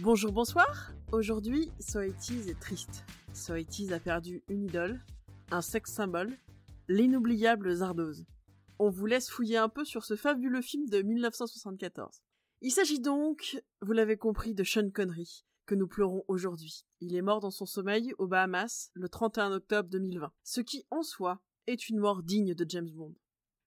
Bonjour, bonsoir. Aujourd'hui, Soitis est triste. Soitis a perdu une idole, un sexe symbole, l'inoubliable Zardoz. On vous laisse fouiller un peu sur ce fabuleux film de 1974. Il s'agit donc, vous l'avez compris, de Sean Connery, que nous pleurons aujourd'hui. Il est mort dans son sommeil aux Bahamas le 31 octobre 2020, ce qui en soi est une mort digne de James Bond.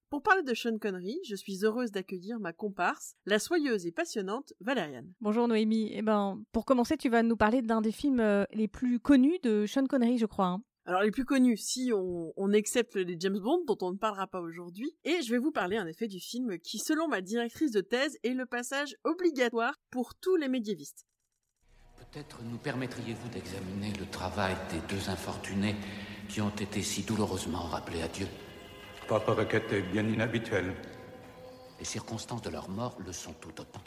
Pour parler de Sean Connery, je suis heureuse d'accueillir ma comparse, la soyeuse et passionnante Valériane. Bonjour Noémie. Eh ben, pour commencer, tu vas nous parler d'un des films euh, les plus connus de Sean Connery, je crois. hein. Alors les plus connus, si on, on accepte les James Bond, dont on ne parlera pas aujourd'hui, et je vais vous parler en effet du film qui, selon ma directrice de thèse, est le passage obligatoire pour tous les médiévistes. Peut-être nous permettriez-vous d'examiner le travail des deux infortunés qui ont été si douloureusement rappelés à Dieu? Votre requête est bien inhabituelle. Les circonstances de leur mort le sont tout autant.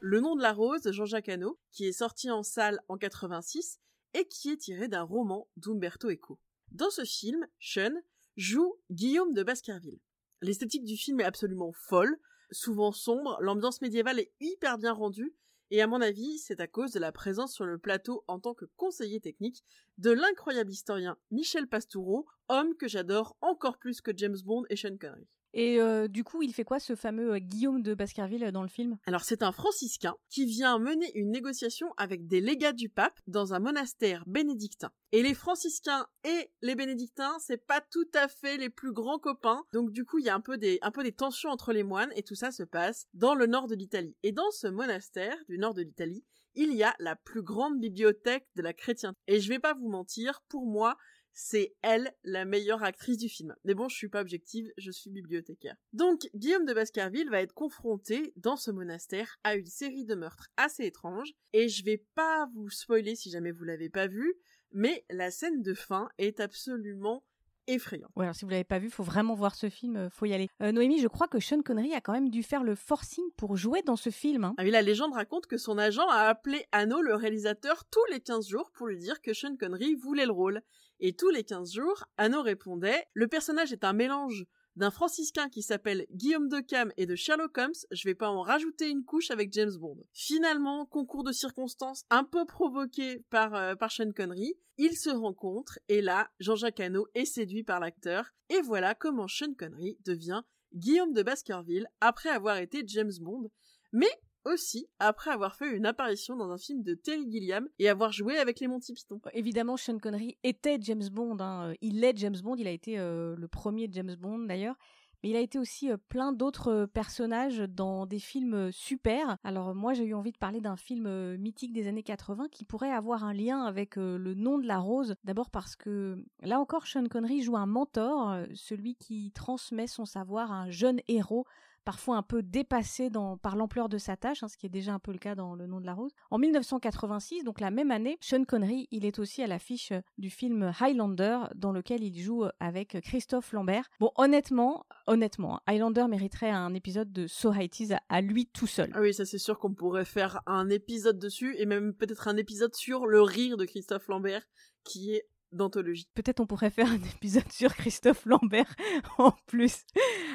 Le nom de la rose de Jean-Jacques Hano, qui est sorti en salle en 86 et qui est tiré d'un roman d'Umberto Eco. Dans ce film, Sean joue Guillaume de Baskerville. L'esthétique du film est absolument folle, souvent sombre, l'ambiance médiévale est hyper bien rendue, et à mon avis, c'est à cause de la présence sur le plateau en tant que conseiller technique de l'incroyable historien Michel Pastoureau, homme que j'adore encore plus que James Bond et Sean Connery. Et euh, du coup, il fait quoi ce fameux euh, Guillaume de Baskerville euh, dans le film? Alors c'est un franciscain qui vient mener une négociation avec des légats du pape dans un monastère bénédictin. Et les franciscains et les bénédictins, c'est pas tout à fait les plus grands copains. Donc du coup, il y a un peu des un peu des tensions entre les moines et tout ça se passe dans le nord de l'Italie. Et dans ce monastère du nord de l'Italie, il y a la plus grande bibliothèque de la chrétienté. Et je vais pas vous mentir, pour moi, c'est elle la meilleure actrice du film. Mais bon, je suis pas objective, je suis bibliothécaire. Donc, Guillaume de Baskerville va être confronté dans ce monastère à une série de meurtres assez étranges, et je vais pas vous spoiler si jamais vous l'avez pas vu, mais la scène de fin est absolument effrayante. Ouais, alors si vous l'avez pas vu, faut vraiment voir ce film, euh, faut y aller. Euh, Noémie, je crois que Sean Connery a quand même dû faire le forcing pour jouer dans ce film. hein. Ah oui, la légende raconte que son agent a appelé Hanno, le réalisateur, tous les 15 jours pour lui dire que Sean Connery voulait le rôle. Et tous les 15 jours, Hanno répondait Le personnage est un mélange d'un franciscain qui s'appelle Guillaume de Cam et de Sherlock Holmes, je vais pas en rajouter une couche avec James Bond. Finalement, concours de circonstances un peu provoqué par, euh, Sean Connery, ils se rencontrent et là, Jean-Jacques Hano est séduit par l'acteur. Et voilà comment Sean Connery devient Guillaume de Baskerville après avoir été James Bond, mais aussi après avoir fait une apparition dans un film de Terry Gilliam et avoir joué avec les Monty Python. Évidemment, Sean Connery était James Bond. hein. Euh, Il est James Bond. Il a été euh, le premier James Bond d'ailleurs. Mais il a été aussi euh, plein d'autres euh, personnages dans des films euh, super. Alors moi, j'ai eu envie de parler d'un film euh, mythique des années 80 qui pourrait avoir un lien avec euh, le nom de la rose. D'abord parce que là encore, Sean Connery joue un mentor, euh, celui qui transmet son savoir à un jeune héros parfois un peu dépassé par l'ampleur de sa tâche, hein, ce qui est déjà un peu le cas dans Le nom de la rose. En 1986, donc la même année, Sean Connery, il est aussi à l'affiche du film Highlander, dans lequel il joue avec Christophe Lambert. Bon, honnêtement, honnêtement, hein, Highlander mériterait un épisode de So à, à lui tout seul. Ah oui, ça c'est sûr qu'on pourrait faire un épisode dessus et même peut-être un épisode sur le rire de Christophe Lambert qui est d'anthologie. Peut-être on pourrait faire un épisode sur Christophe Lambert en plus.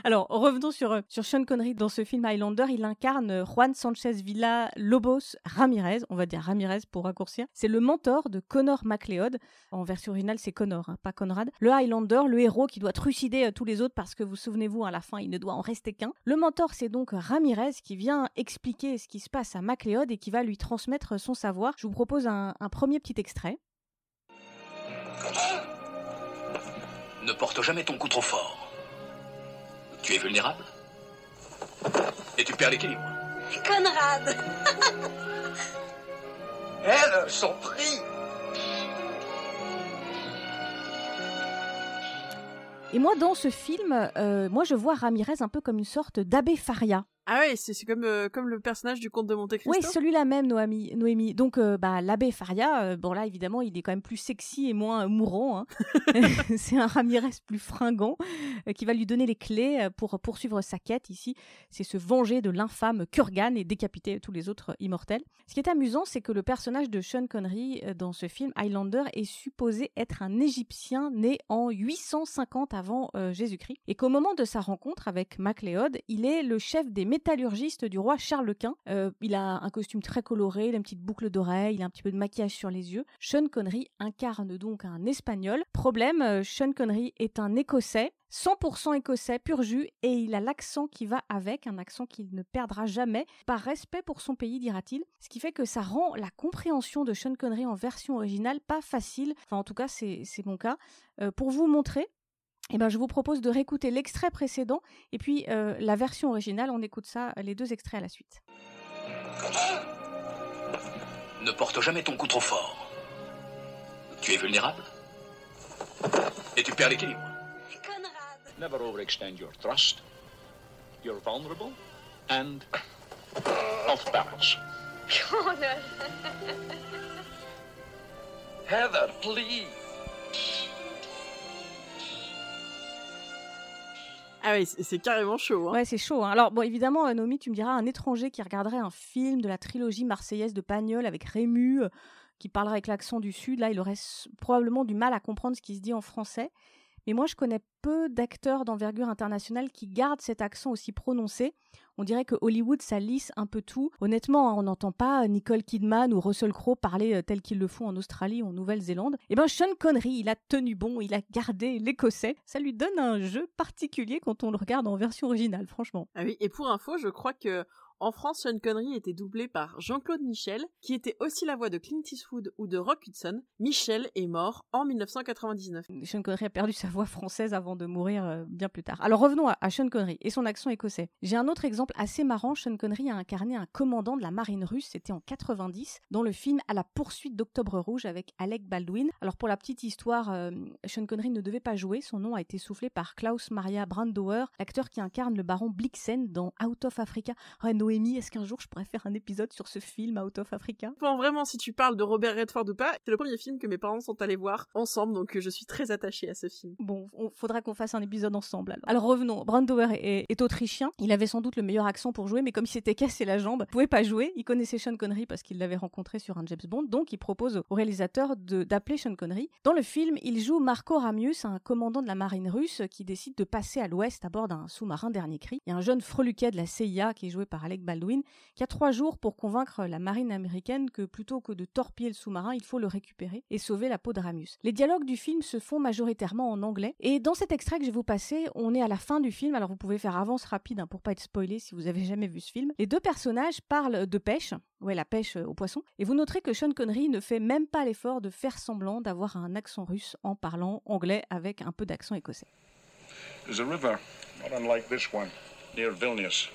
Alors, revenons sur, euh, sur Sean Connery. Dans ce film Highlander, il incarne euh, Juan Sanchez Villa Lobos Ramirez, on va dire Ramirez pour raccourcir. C'est le mentor de Connor MacLeod. En version originale, c'est Connor, hein, pas Conrad. Le Highlander, le héros qui doit trucider euh, tous les autres parce que vous souvenez-vous, à la fin, il ne doit en rester qu'un. Le mentor, c'est donc Ramirez qui vient expliquer ce qui se passe à MacLeod et qui va lui transmettre son savoir. Je vous propose un, un premier petit extrait. Ne porte jamais ton coup trop fort. Tu es vulnérable. Et tu perds l'équilibre. Conrad Elle, son prix Et moi, dans ce film, euh, moi, je vois Ramirez un peu comme une sorte d'abbé Faria. Ah ouais, c'est comme, euh, comme le personnage du comte de Monte Cristo. Oui, celui-là même, Noémie. Noémie. Donc, euh, bah, l'abbé Faria, euh, bon là, évidemment, il est quand même plus sexy et moins mourant. hein. c'est un Ramirez plus fringant qui va lui donner les clés pour poursuivre sa quête ici. C'est se venger de l'infâme Kurgan et décapiter tous les autres immortels. Ce qui est amusant, c'est que le personnage de Sean Connery dans ce film Highlander est supposé être un Égyptien né en 850 avant Jésus-Christ et qu'au moment de sa rencontre avec MacLeod, il est le chef des métallurgiste du roi Charles Quint. Euh, il a un costume très coloré, a une petite boucle d'oreille, il a un petit peu de maquillage sur les yeux. Sean Connery incarne donc un Espagnol. Problème, euh, Sean Connery est un Écossais. 100% écossais, pur jus, et il a l'accent qui va avec, un accent qu'il ne perdra jamais, par respect pour son pays, dira-t-il. Ce qui fait que ça rend la compréhension de Sean Connery en version originale pas facile. Enfin, en tout cas, c'est mon cas. Euh, pour vous montrer, eh ben, je vous propose de réécouter l'extrait précédent et puis euh, la version originale. On écoute ça, les deux extraits à la suite. Ne porte jamais ton coup trop fort. Tu es vulnérable. Et tu perds l'équilibre. Never overextend your thrust. You're vulnerable and off balance. Heather, please. Ah oui, c'est carrément chaud. Hein. Ouais, c'est chaud. hein. Alors, bon, évidemment, euh, Naomi, tu me diras, un étranger qui regarderait un film de la trilogie marseillaise de Pagnol avec Rému, euh, qui parlerait avec l'accent du Sud, là, il aurait probablement du mal à comprendre ce qui se dit en français. Mais moi, je connais peu d'acteurs d'envergure internationale qui gardent cet accent aussi prononcé. On dirait que Hollywood, ça lisse un peu tout. Honnêtement, hein, on n'entend pas Nicole Kidman ou Russell Crowe parler euh, tel qu'ils le font en Australie ou en Nouvelle-Zélande. Eh ben, Sean Connery, il a tenu bon, il a gardé l'écossais. Ça lui donne un jeu particulier quand on le regarde en version originale, franchement. Ah oui, et pour info, je crois que en France, Sean Connery était doublé par Jean-Claude Michel, qui était aussi la voix de Clint Eastwood ou de Rock Hudson. Michel est mort en 1999. Sean Connery a perdu sa voix française avant de mourir euh, bien plus tard. Alors revenons à, Sean Connery et son accent écossais. J'ai un autre exemple assez marrant. Sean Connery a incarné un commandant de la marine russe, c'était en 90, dans le film À la poursuite d'Octobre Rouge avec Alec Baldwin. Alors pour la petite histoire, euh, Sean Connery ne devait pas jouer. Son nom a été soufflé par Klaus Maria Brandauer, l'acteur qui incarne le baron Blixen dans Out of Africa. Noémie, est-ce qu'un jour je pourrais faire un épisode sur ce film Out of Africa? Bon, vraiment, si tu parles de Robert Redford ou pas, c'est le premier film que mes parents sont allés voir ensemble, donc euh, je suis très attachée à ce film. Bon, on faudra qu'on fasse un épisode ensemble. Alors, alors revenons. Brandauer est, est autrichien. Il avait sans doute le meilleur accent pour jouer, mais comme il s'était cassé la jambe, il pouvait pas jouer. Il connaissait Sean Connery parce qu'il l'avait rencontré sur un James Bond, donc il propose au réalisateur d'appeler Sean Connery. Dans le film, il joue Marco Ramius, un commandant de la marine russe qui décide de passer à l'ouest à bord d'un sous-marin dernier cri. Il y a un jeune freluquet de la CIA qui est joué par Alec Baldwin qui a trois jours pour convaincre la marine américaine que plutôt que de torpiller le sous-marin, il faut le récupérer et sauver la peau de Ramius. Les dialogues du film se font majoritairement en anglais et dans cet extrait que je vais vous passer, on est à la fin du film, alors vous pouvez faire avance rapide hein, pour pas être spoilé si vous avez jamais vu ce film. Les deux personnages parlent de pêche, ouais la pêche euh, au poisson, et vous noterez que Sean Connery ne fait même pas l'effort de faire semblant d'avoir un accent russe en parlant anglais avec un peu d'accent écossais. There's a river, not unlike this one, near Vilnius,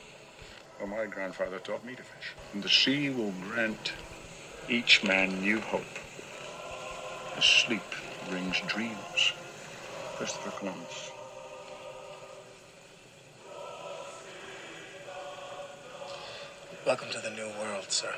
where my grandfather taught me to fish. And the sea will grant each man new hope. As sleep brings dreams. Christopher Columbus. Welcome to the new world, sir.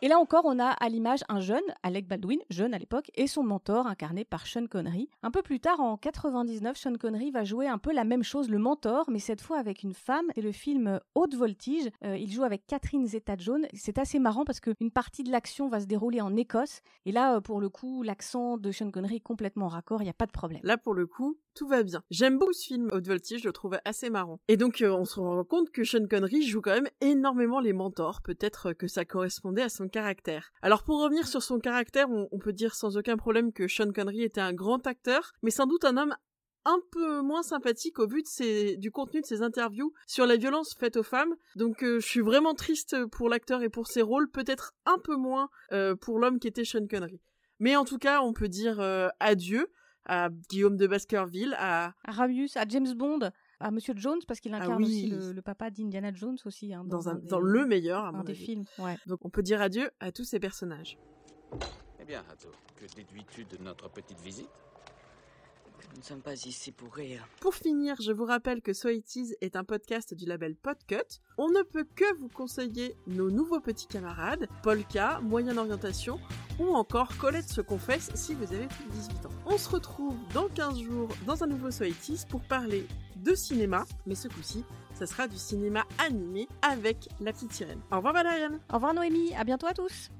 Et là encore, on a à l'image un jeune, Alec Baldwin, jeune à l'époque, et son mentor incarné par Sean Connery. Un peu plus tard, en 99, Sean Connery va jouer un peu la même chose, le mentor, mais cette fois avec une femme. C'est le film Haute Voltige. Euh, il joue avec Catherine Zeta-Jones. C'est assez marrant parce qu'une partie de l'action va se dérouler en Écosse. Et là, euh, pour le coup, l'accent de Sean Connery est complètement raccord, il n'y a pas de problème. Là, pour le coup, tout va bien. J'aime beaucoup ce film, Haute Voltige, je le trouve assez marrant. Et donc, euh, on se rend compte que Sean Connery joue quand même énormément les mentors. Peut-être que ça correspondait à son caractère. Alors, pour revenir sur son caractère, on, peut dire sans aucun problème que Sean Connery était un grand acteur, mais sans doute un homme un peu moins sympathique au vu de du contenu de ses interviews sur la violence faite aux femmes. Donc euh, je suis vraiment triste pour l'acteur et pour ses rôles, peut-être un peu moins euh, pour l'homme qui était Sean Connery. Mais en tout cas, on peut dire euh, adieu à Guillaume de Baskerville, à À Ramius, à James Bond, à Monsieur Jones, parce qu'il incarne Ah oui. aussi le, le papa d'Indiana Jones aussi. hein, dans, un, des- dans le meilleur, à un mon des avis. films. Ouais. Donc on peut dire adieu à tous ces personnages. Eh bien, Hato, que déduis-tu de notre petite visite? Nous ne sommes pas ici pour rire. Pour finir, je vous rappelle que So It Is est un podcast du label Podcut. On ne peut que vous conseiller nos nouveaux petits camarades, Polka, Moyenne Orientation, ou encore Colette se confesse si vous avez plus de 18 ans. On se retrouve dans 15 jours dans un nouveau So It Is pour parler de cinéma, mais ce coup-ci, ça sera du cinéma animé avec La Petite Sirène. Au revoir Valériane. Au revoir Noémie, à bientôt à tous